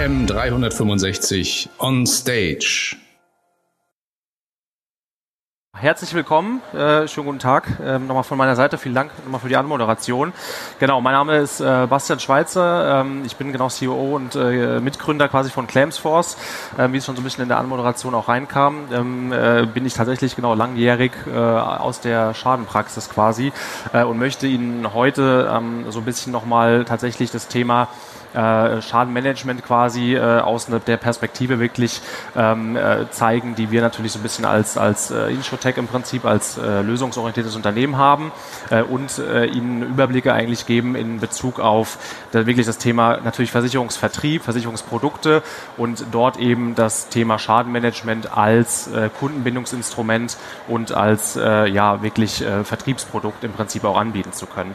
DKM 365 on Stage. Herzlich willkommen, äh, schönen guten Tag. Ähm, nochmal von meiner Seite, vielen Dank nochmal für die Anmoderation. Genau, mein Name ist äh, Bastian Schweizer, ähm, ich bin genau CEO und äh, Mitgründer quasi von Claimsforce. Ähm, wie es schon so ein bisschen in der Anmoderation auch reinkam, ähm, äh, bin ich tatsächlich genau langjährig äh, aus der Schadenpraxis quasi äh, und möchte Ihnen heute ähm, so ein bisschen nochmal tatsächlich das Thema äh, Schadenmanagement quasi äh, aus der Perspektive wirklich ähm, äh, zeigen, die wir natürlich so ein bisschen als, als äh, Insurtech im Prinzip, als äh, lösungsorientiertes Unternehmen haben äh, und äh, Ihnen Überblicke eigentlich geben in Bezug auf das, wirklich das Thema natürlich Versicherungsvertrieb, Versicherungsprodukte und dort eben das Thema Schadenmanagement als äh, Kundenbindungsinstrument und als äh, ja wirklich äh, Vertriebsprodukt im Prinzip auch anbieten zu können.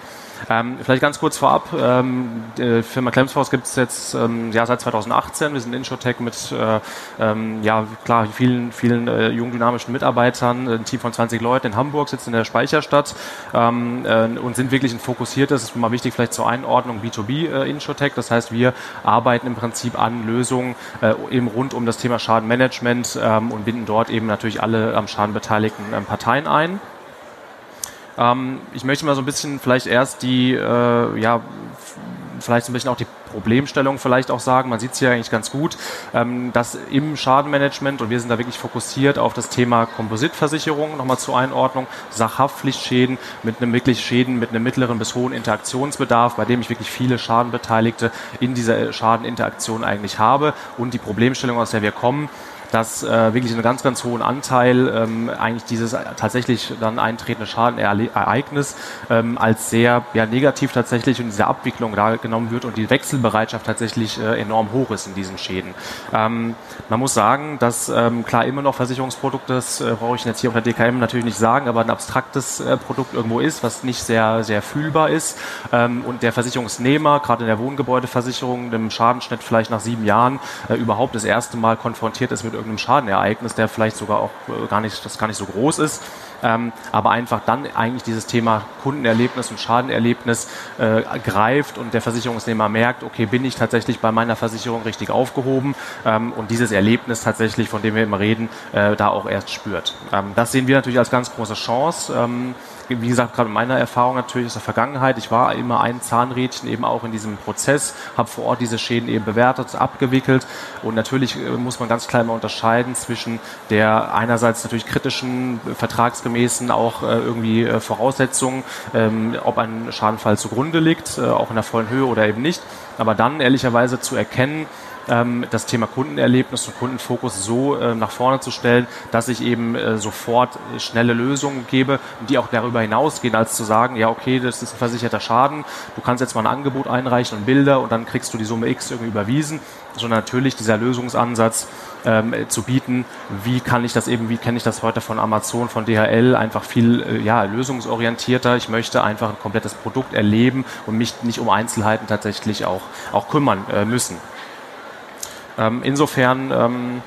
Ähm, vielleicht ganz kurz vorab, ähm, die Firma Clemsforce gibt es jetzt ähm, ja, seit 2018. Wir sind Insurtech mit äh, ähm, ja, klar, vielen, vielen äh, jungen, dynamischen Mitarbeitern, ein Team von 20 Leuten in Hamburg, sitzen in der Speicherstadt ähm, äh, und sind wirklich ein fokussiertes, ist mal wichtig vielleicht zur Einordnung, B2B äh, Insurtech. Das heißt, wir arbeiten im Prinzip an Lösungen äh, eben rund um das Thema Schadenmanagement ähm, und binden dort eben natürlich alle am Schaden beteiligten ähm, Parteien ein. Ähm, ich möchte mal so ein bisschen vielleicht erst die, äh, ja, vielleicht so ein bisschen auch die Problemstellung vielleicht auch sagen. Man sieht es hier eigentlich ganz gut, ähm, dass im Schadenmanagement, und wir sind da wirklich fokussiert auf das Thema Kompositversicherung, nochmal zur Einordnung, Sachhaftpflichtschäden mit einem wirklich Schäden mit einem mittleren bis hohen Interaktionsbedarf, bei dem ich wirklich viele Schadenbeteiligte in dieser Schadeninteraktion eigentlich habe und die Problemstellung, aus der wir kommen, dass äh, wirklich einen ganz, ganz hohen Anteil ähm, eigentlich dieses tatsächlich dann eintretende Schadenereignis ähm, als sehr ja, negativ tatsächlich in dieser Abwicklung da genommen wird und die Wechselbereitschaft tatsächlich äh, enorm hoch ist in diesen Schäden. Ähm, man muss sagen, dass ähm, klar immer noch Versicherungsprodukte, das äh, brauche ich jetzt hier auf der DKM natürlich nicht sagen, aber ein abstraktes äh, Produkt irgendwo ist, was nicht sehr, sehr fühlbar ist ähm, und der Versicherungsnehmer, gerade in der Wohngebäudeversicherung, dem Schadenschnitt vielleicht nach sieben Jahren äh, überhaupt das erste Mal konfrontiert ist mit irgendeinem Schadenereignis, der vielleicht sogar auch äh, gar nicht, das gar nicht so groß ist. Ähm, aber einfach dann eigentlich dieses Thema Kundenerlebnis und Schadenerlebnis äh, greift und der Versicherungsnehmer merkt, okay, bin ich tatsächlich bei meiner Versicherung richtig aufgehoben ähm, und dieses Erlebnis tatsächlich, von dem wir immer reden, äh, da auch erst spürt. Ähm, das sehen wir natürlich als ganz große Chance. Wie gesagt, gerade meiner Erfahrung natürlich aus der Vergangenheit, ich war immer ein Zahnrädchen eben auch in diesem Prozess, habe vor Ort diese Schäden eben bewertet, abgewickelt. Und natürlich äh, muss man ganz klar mal unterscheiden zwischen der einerseits natürlich kritischen, vertragsgemäßen auch äh, irgendwie äh, Voraussetzungen, ähm, ob ein Schadenfall zugrunde liegt, auch in der vollen Höhe oder eben nicht, aber dann ehrlicherweise zu erkennen, ähm, das Thema Kundenerlebnis und Kundenfokus so äh, nach vorne zu stellen, dass ich eben äh, sofort äh, schnelle Lösungen gebe, die auch darüber hinausgehen, als zu sagen, ja okay, das ist ein versicherter Schaden, du kannst jetzt mal ein Angebot einreichen und Bilder und dann kriegst du die Summe X irgendwie überwiesen, sondern natürlich dieser Lösungsansatz ähm, zu bieten, wie kann ich das eben, wie kenne ich das heute von Amazon, von DHL, einfach viel äh, ja, lösungsorientierter. Ich möchte einfach ein komplettes Produkt erleben und mich nicht um Einzelheiten tatsächlich auch, auch kümmern äh, müssen. Ähm, insofern ähm,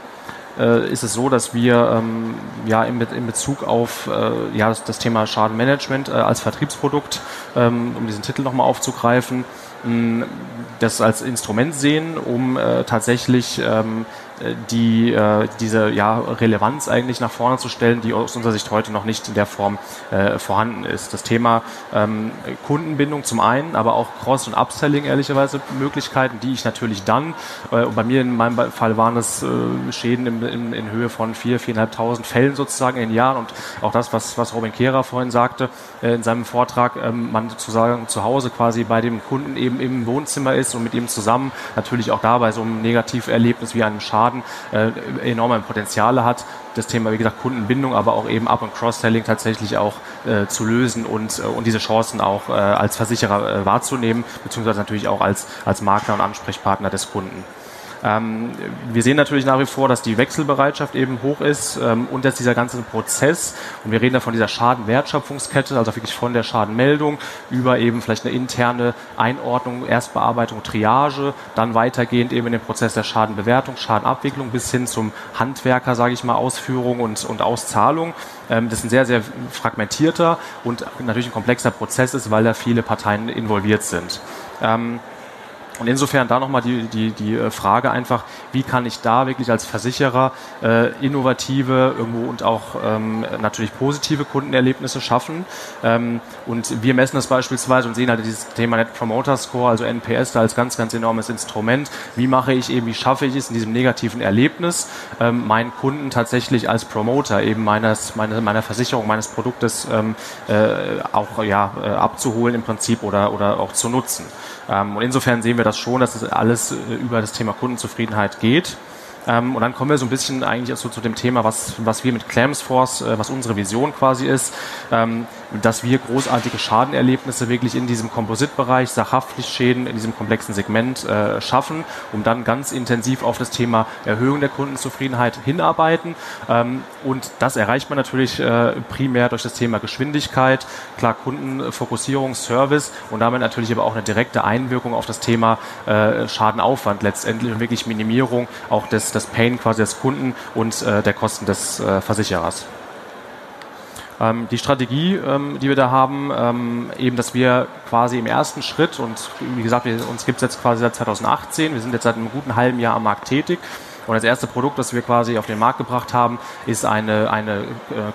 äh, ist es so, dass wir ähm, ja in, in, Bezug auf äh, ja, das, das, Thema Schadenmanagement äh, als Vertriebsprodukt, ähm, um diesen Titel nochmal aufzugreifen, mh, das als Instrument sehen, um äh, tatsächlich ähm, die, äh, diese ja, Relevanz eigentlich nach vorne zu stellen, die aus unserer Sicht heute noch nicht in der Form äh, vorhanden ist. Das Thema ähm, Kundenbindung zum einen, aber auch Cross- und Upselling ehrlicherweise Möglichkeiten, die ich natürlich dann, äh, bei mir in meinem Fall waren es äh, Schäden in, in, in Höhe von 4.000, 4.500 Fällen sozusagen in Jahren und auch das, was, was Robin Kehrer vorhin sagte äh, in seinem Vortrag, ähm, man sozusagen zu Hause quasi bei dem Kunden eben im Wohnzimmer ist und mit ihm zusammen natürlich auch dabei so ein Negativerlebnis wie einem Schaden Schaden äh, enorme Potenziale hat. Das Thema, wie gesagt, Kundenbindung, aber auch eben Up- und Cross-Selling tatsächlich auch äh, zu lösen und, äh, und diese Chancen auch äh, als Versicherer äh, wahrzunehmen, beziehungsweise natürlich auch als, als Makler und Ansprechpartner des Kunden. Ähm, wir sehen natürlich nach wie vor, dass die Wechselbereitschaft eben hoch ist ähm, und dass dieser ganze Prozess, und wir reden da von dieser Schadenwertschöpfungskette, also wirklich von der Schadenmeldung über eben vielleicht eine interne Einordnung, Erstbearbeitung, Triage, dann weitergehend eben in den Prozess der Schadenbewertung, Schadenabwicklung bis hin zum Handwerker, sage ich mal, Ausführung und, und Auszahlung. Ähm, das ist ein sehr, sehr fragmentierter und natürlich ein komplexer Prozess ist, weil da viele Parteien involviert sind. Ähm, Und insofern da nochmal die, die, die äh, Frage einfach, wie kann ich da wirklich als Versicherer äh, innovative irgendwo und auch ähm, natürlich positive Kundenerlebnisse schaffen. Ähm, und wir messen das beispielsweise und sehen halt dieses Thema Net Promoter Score, also NPS, da als ganz, ganz enormes Instrument. Wie mache ich eben, wie schaffe ich es in diesem negativen Erlebnis, ähm, meinen Kunden tatsächlich als Promoter eben meines, meine, meiner Versicherung, meines Produktes ähm, äh, auch ja, äh, abzuholen im Prinzip oder, oder auch zu nutzen. Ähm, und insofern sehen wir das schon, dass es alles äh, über das Thema Kundenzufriedenheit geht. Ähm, und dann kommen wir so ein bisschen eigentlich so zu dem Thema, was, was wir mit Clamsforce, äh, was unsere Vision quasi ist. Ähm, dass wir großartige Schadenerlebnisse wirklich in diesem Kompositbereich, Sachhaftpflichtschäden in diesem komplexen Segment äh, schaffen, um dann ganz intensiv auf das Thema Erhöhung der Kundenzufriedenheit hinarbeiten. Ähm, und das erreicht man natürlich äh, primär durch das Thema Geschwindigkeit, klar Kundenfokussierung, Service und damit natürlich aber auch eine direkte Einwirkung auf das Thema äh, Schadenaufwand letztendlich und wirklich Minimierung auch des, des Pain quasi des Kunden und äh, der Kosten des äh, Versicherers. Ähm, die Strategie, ähm, die wir da haben, ähm, eben, dass wir quasi im ersten Schritt und wie gesagt, wir, uns gibt es jetzt quasi seit 2018, wir sind jetzt seit einem guten halben Jahr am Markt tätig. Und das erste Produkt, das wir quasi auf den Markt gebracht haben, ist eine, eine äh,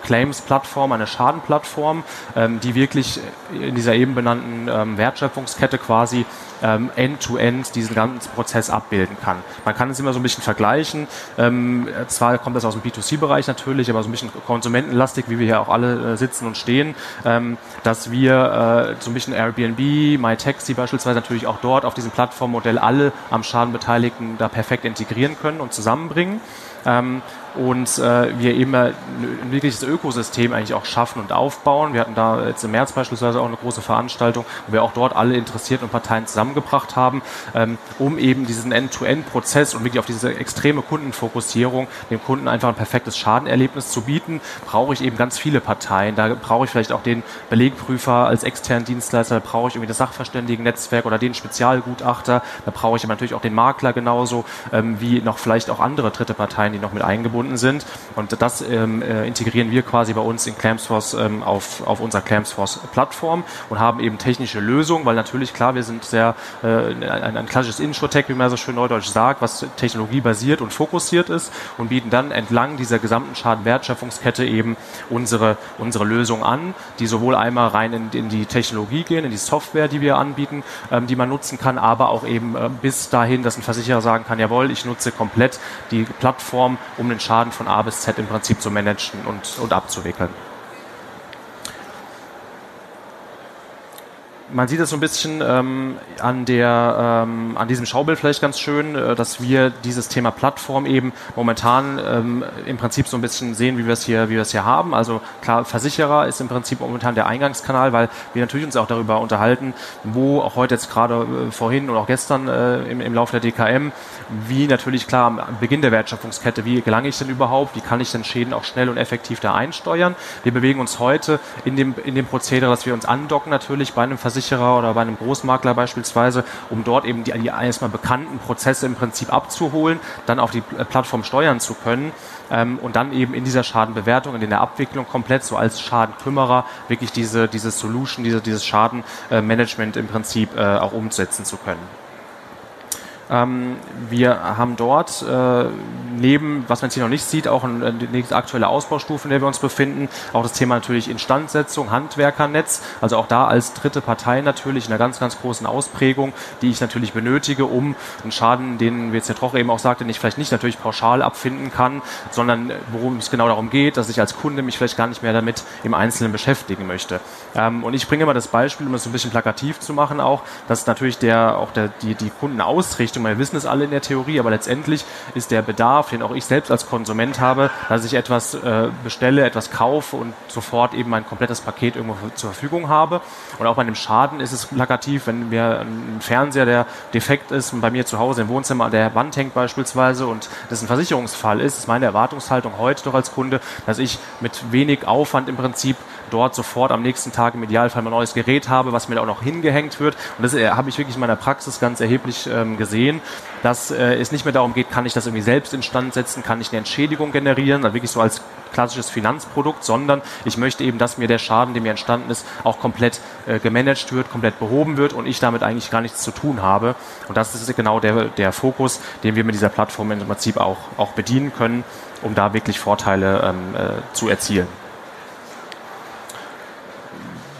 Claims-Plattform, eine Schadenplattform, ähm, die wirklich in dieser eben benannten ähm, Wertschöpfungskette quasi ähm, end-to-end -end diesen ganzen Prozess abbilden kann. Man kann es immer so ein bisschen vergleichen. Ähm, zwar kommt das aus dem B2C-Bereich natürlich, aber so ein bisschen konsumentenlastig, wie wir hier auch alle äh, sitzen und stehen, ähm, dass wir äh, so ein bisschen Airbnb, MyTaxi beispielsweise natürlich auch dort auf diesem Plattformmodell alle am Schaden Beteiligten da perfekt integrieren können und zusammenbringen. Ähm, und äh, wir eben ein wirkliches Ökosystem eigentlich auch schaffen und aufbauen. Wir hatten da jetzt im März beispielsweise auch eine große Veranstaltung, wo wir auch dort alle Interessierten Parteien zusammengebracht haben, ähm, um eben diesen End-to-End-Prozess und wirklich auf diese extreme Kundenfokussierung dem Kunden einfach ein perfektes Schadenerlebnis zu bieten, brauche ich eben ganz viele Parteien. Da brauche ich vielleicht auch den Belegprüfer als externen Dienstleister, da brauche ich irgendwie das Sachverständigen-Netzwerk oder den Spezialgutachter, da brauche ich natürlich auch den Makler genauso, ähm, wie noch vielleicht auch andere dritte Parteien, die noch mit eingebunden sind. Und das ähm, äh, integrieren wir quasi bei uns in Clamsforce ähm, auf, auf unserer Clamsforce-Plattform und haben eben technische Lösungen, weil natürlich klar, wir sind sehr äh, ein, ein klassisches Insurtech, wie man so schön neudeutsch sagt, was technologiebasiert und fokussiert ist und bieten dann entlang dieser gesamten Schadenwertschöpfungskette eben unsere, unsere Lösung an, die sowohl einmal rein in, in die Technologie gehen, in die Software, die wir anbieten, ähm, die man nutzen kann, aber auch eben äh, bis dahin, dass ein Versicherer sagen kann, jawohl, ich nutze komplett die Plattform, um den Schaden Schaden von A bis Z im Prinzip zu managen und, und abzuwickeln. Man sieht es so ein bisschen ähm, an, der, ähm, an diesem Schaubild vielleicht ganz schön, äh, dass wir dieses Thema Plattform eben momentan ähm, im Prinzip so ein bisschen sehen, wie wir es hier, hier haben. Also klar, Versicherer ist im Prinzip momentan der Eingangskanal, weil wir natürlich uns auch darüber unterhalten, wo auch heute jetzt gerade äh, vorhin und auch gestern äh, im, im Laufe der DKM, wie natürlich klar am Beginn der Wertschöpfungskette, wie gelange ich denn überhaupt, wie kann ich denn Schäden auch schnell und effektiv da einsteuern. Wir bewegen uns heute in dem, in dem Prozedere, dass wir uns andocken natürlich bei einem Versicherer Versicherer oder bei einem Großmakler beispielsweise, um dort eben die, die erstmal bekannten Prozesse im Prinzip abzuholen, dann auf die Plattform steuern zu können ähm, und dann eben in dieser Schadenbewertung, in der Abwicklung komplett so als Schadenkümmerer wirklich diese, diese Solution, diese, dieses Schadenmanagement im Prinzip äh, auch umsetzen zu können. Ähm, wir haben dort äh, neben, was man jetzt hier noch nicht sieht, auch eine, eine nächste aktuelle Ausbaustufe, in der wir uns befinden. Auch das Thema natürlich Instandsetzung, Handwerkernetz. Also auch da als dritte Partei natürlich in einer ganz, ganz großen Ausprägung, die ich natürlich benötige, um einen Schaden, den, jetzt der Troche eben auch sagte, nicht vielleicht nicht natürlich pauschal abfinden kann, sondern worum es genau darum geht, dass ich als Kunde mich vielleicht gar nicht mehr damit im Einzelnen beschäftigen möchte. Ähm, und ich bringe mal das Beispiel, um es so ein bisschen plakativ zu machen auch, dass natürlich der, auch der, die, die Kundenausrichtung wir wissen es alle in der Theorie, aber letztendlich ist der Bedarf, den auch ich selbst als Konsument habe, dass ich etwas äh, bestelle, etwas kaufe und sofort eben mein komplettes Paket irgendwo zur Verfügung habe. Und auch bei einem Schaden ist es plakativ, wenn mir ein Fernseher, der defekt ist, bei mir zu Hause im Wohnzimmer an der Wand hängt beispielsweise und das ein Versicherungsfall ist, ist meine Erwartungshaltung heute doch als Kunde, dass ich mit wenig Aufwand im Prinzip dort sofort am nächsten Tag im Idealfall mein neues Gerät habe, was mir da auch noch hingehängt wird. Und das äh, habe ich wirklich in meiner Praxis ganz erheblich ähm, gesehen, dass äh, es nicht mehr darum geht, kann ich das irgendwie selbst instand setzen, kann ich eine Entschädigung generieren, also wirklich so als klassisches Finanzprodukt, sondern ich möchte eben, dass mir der Schaden, der mir entstanden ist, auch komplett äh, gemanagt wird, komplett behoben wird und ich damit eigentlich gar nichts zu tun habe. Und das ist genau der, der Fokus, den wir mit dieser Plattform im Prinzip auch, auch bedienen können, um da wirklich Vorteile ähm, äh, zu erzielen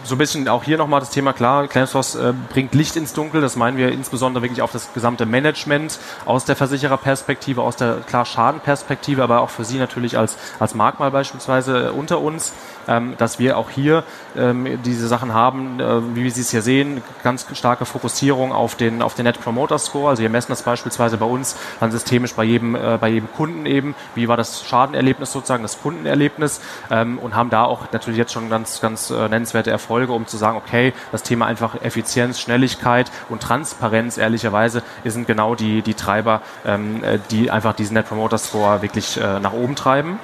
so ein bisschen auch hier nochmal das Thema. Klar, Claimsforce äh, bringt Licht ins Dunkel, das meinen wir insbesondere wirklich auf das gesamte Management aus der Versichererperspektive, aus der klar Schadenperspektive, aber auch für Sie natürlich als, als Markmal beispielsweise unter uns ähm, dass wir auch hier ähm, diese Sachen haben, äh, wie Sie es hier sehen, ganz starke Fokussierung auf den, auf den Net Promoter Score. Also wir messen das beispielsweise bei uns dann systemisch bei jedem, äh, bei jedem Kunden eben, wie war das Schadenerlebnis sozusagen, das Kundenerlebnis? Ähm, und haben da auch natürlich jetzt schon ganz, ganz äh, nennenswerte Erfolge, um zu sagen, okay, das Thema einfach Effizienz, Schnelligkeit und Transparenz, ehrlicherweise, sind genau die, die Treiber, ähm, äh, die einfach diesen Net Promoter Score wirklich äh, nach oben treiben.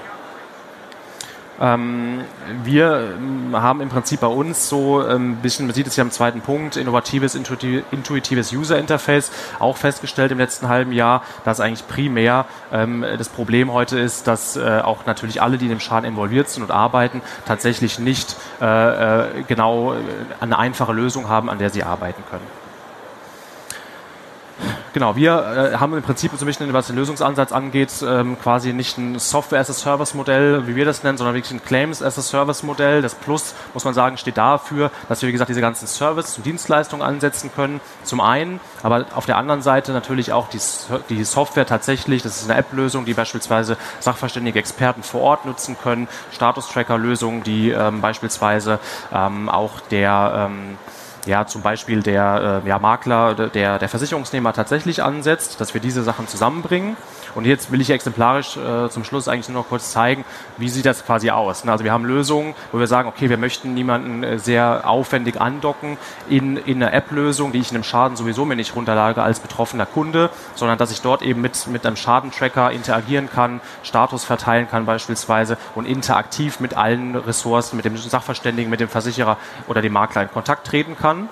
Ähm, wir ähm, haben im Prinzip bei uns so ein ähm, bisschen, man sieht es ja am zweiten Punkt, innovatives, intuitives User Interface auch festgestellt im letzten halben Jahr, dass eigentlich primär ähm, das Problem heute ist, dass äh, auch natürlich alle, die in dem Schaden involviert sind und arbeiten, tatsächlich nicht äh, äh genau äh, eine einfache Lösung haben, an der sie arbeiten können. Genau, wir äh, haben im Prinzip so ein bisschen, was den Lösungsansatz angeht, ähm, quasi nicht ein Software-as-a-Service-Modell, wie wir das nennen, sondern wirklich ein Claims-as-a-Service-Modell. Das Plus, muss man sagen, steht dafür, dass wir, wie gesagt, diese ganzen Service- und Dienstleistungen ansetzen können, zum einen, aber auf der anderen Seite natürlich auch die, die Software tatsächlich, das ist eine App-Lösung, die beispielsweise sachverständige Experten vor Ort nutzen können, Status-Tracker-Lösungen, die ähm, beispielsweise ähm, auch der ähm, ja zum Beispiel der äh, ja, Makler, der, der Versicherungsnehmer tatsächlich ansetzt, dass wir diese Sachen zusammenbringen. Und jetzt will ich exemplarisch äh, zum Schluss eigentlich nur noch kurz zeigen, wie sieht das quasi aus. Ne? Also wir haben Lösungen, wo wir sagen, okay, wir möchten niemanden äh, sehr aufwendig andocken in, in eine App-Lösung, die ich in einem Schaden sowieso mir nicht runterlage als betroffener Kunde, sondern dass ich dort eben mit, mit einem Schadentracker interagieren kann, Status verteilen kann beispielsweise und interaktiv mit allen Ressourcen, mit dem Sachverständigen, mit dem Versicherer oder dem Makler in Kontakt treten kann. Ähm,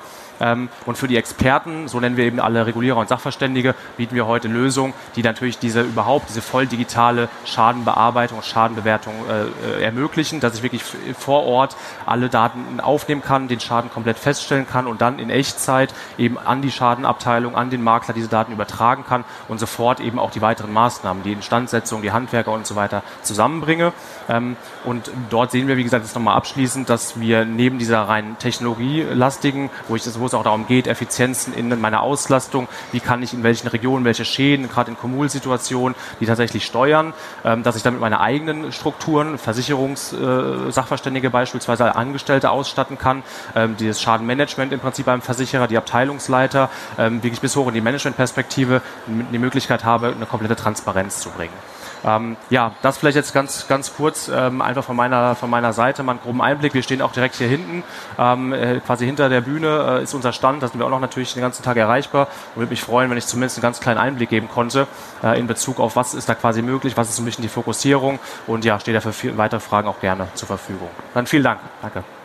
und für die Experten, so nennen wir eben alle Regulierer und Sachverständige, bieten wir heute Lösungen, die natürlich diese überhaupt diese voll digitale Schadenbearbeitung, Schadenbewertung äh, äh, ermöglichen, dass ich wirklich vor Ort alle Daten aufnehmen kann, den Schaden komplett feststellen kann und dann in Echtzeit eben an die Schadenabteilung, an den Makler diese Daten übertragen kann und sofort eben auch die weiteren Maßnahmen, die Instandsetzung, die Handwerker und so weiter zusammenbringe. Ähm, und dort sehen wir, wie gesagt, jetzt nochmal abschließend, dass wir neben dieser rein technologielastigen, wo ich das, wo es auch darum geht, Effizienzen in meiner Auslastung, wie kann ich in welchen Regionen welche Schäden, gerade in Kommunalsituationen, die tatsächlich steuern, ähm, dass ich damit meine eigenen Strukturen, Versicherungssachverständige äh, beispielsweise Angestellte ausstatten kann, ähm, dieses Schadenmanagement im Prinzip beim Versicherer, die Abteilungsleiter, ähm, wirklich bis hoch in die Managementperspektive die Möglichkeit habe, eine komplette Transparenz zu bringen. Ähm, ja, das vielleicht jetzt ganz, ganz kurz, ähm, einfach von meiner, von meiner Seite mal einen groben Einblick. Wir stehen auch direkt hier hinten, ähm, äh, quasi hinter der Bühne äh, ist unser Stand, da sind wir auch noch natürlich den ganzen Tag erreichbar und würde mich freuen, wenn ich zumindest einen ganz kleinen Einblick geben konnte äh, in Bezug auf, was ist da quasi möglich, was ist so ein bisschen die Fokussierung und ja, stehe da für weitere Fragen auch gerne zur Verfügung. Dann vielen Dank. Danke.